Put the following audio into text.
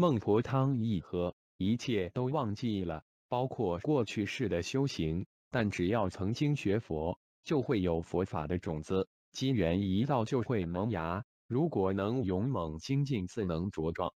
孟婆汤一喝一切都忘记了包括过去式的修行。但只要曾经学佛就会有佛法的种子机缘一到就会萌芽。如果能勇猛精进自能茁壮。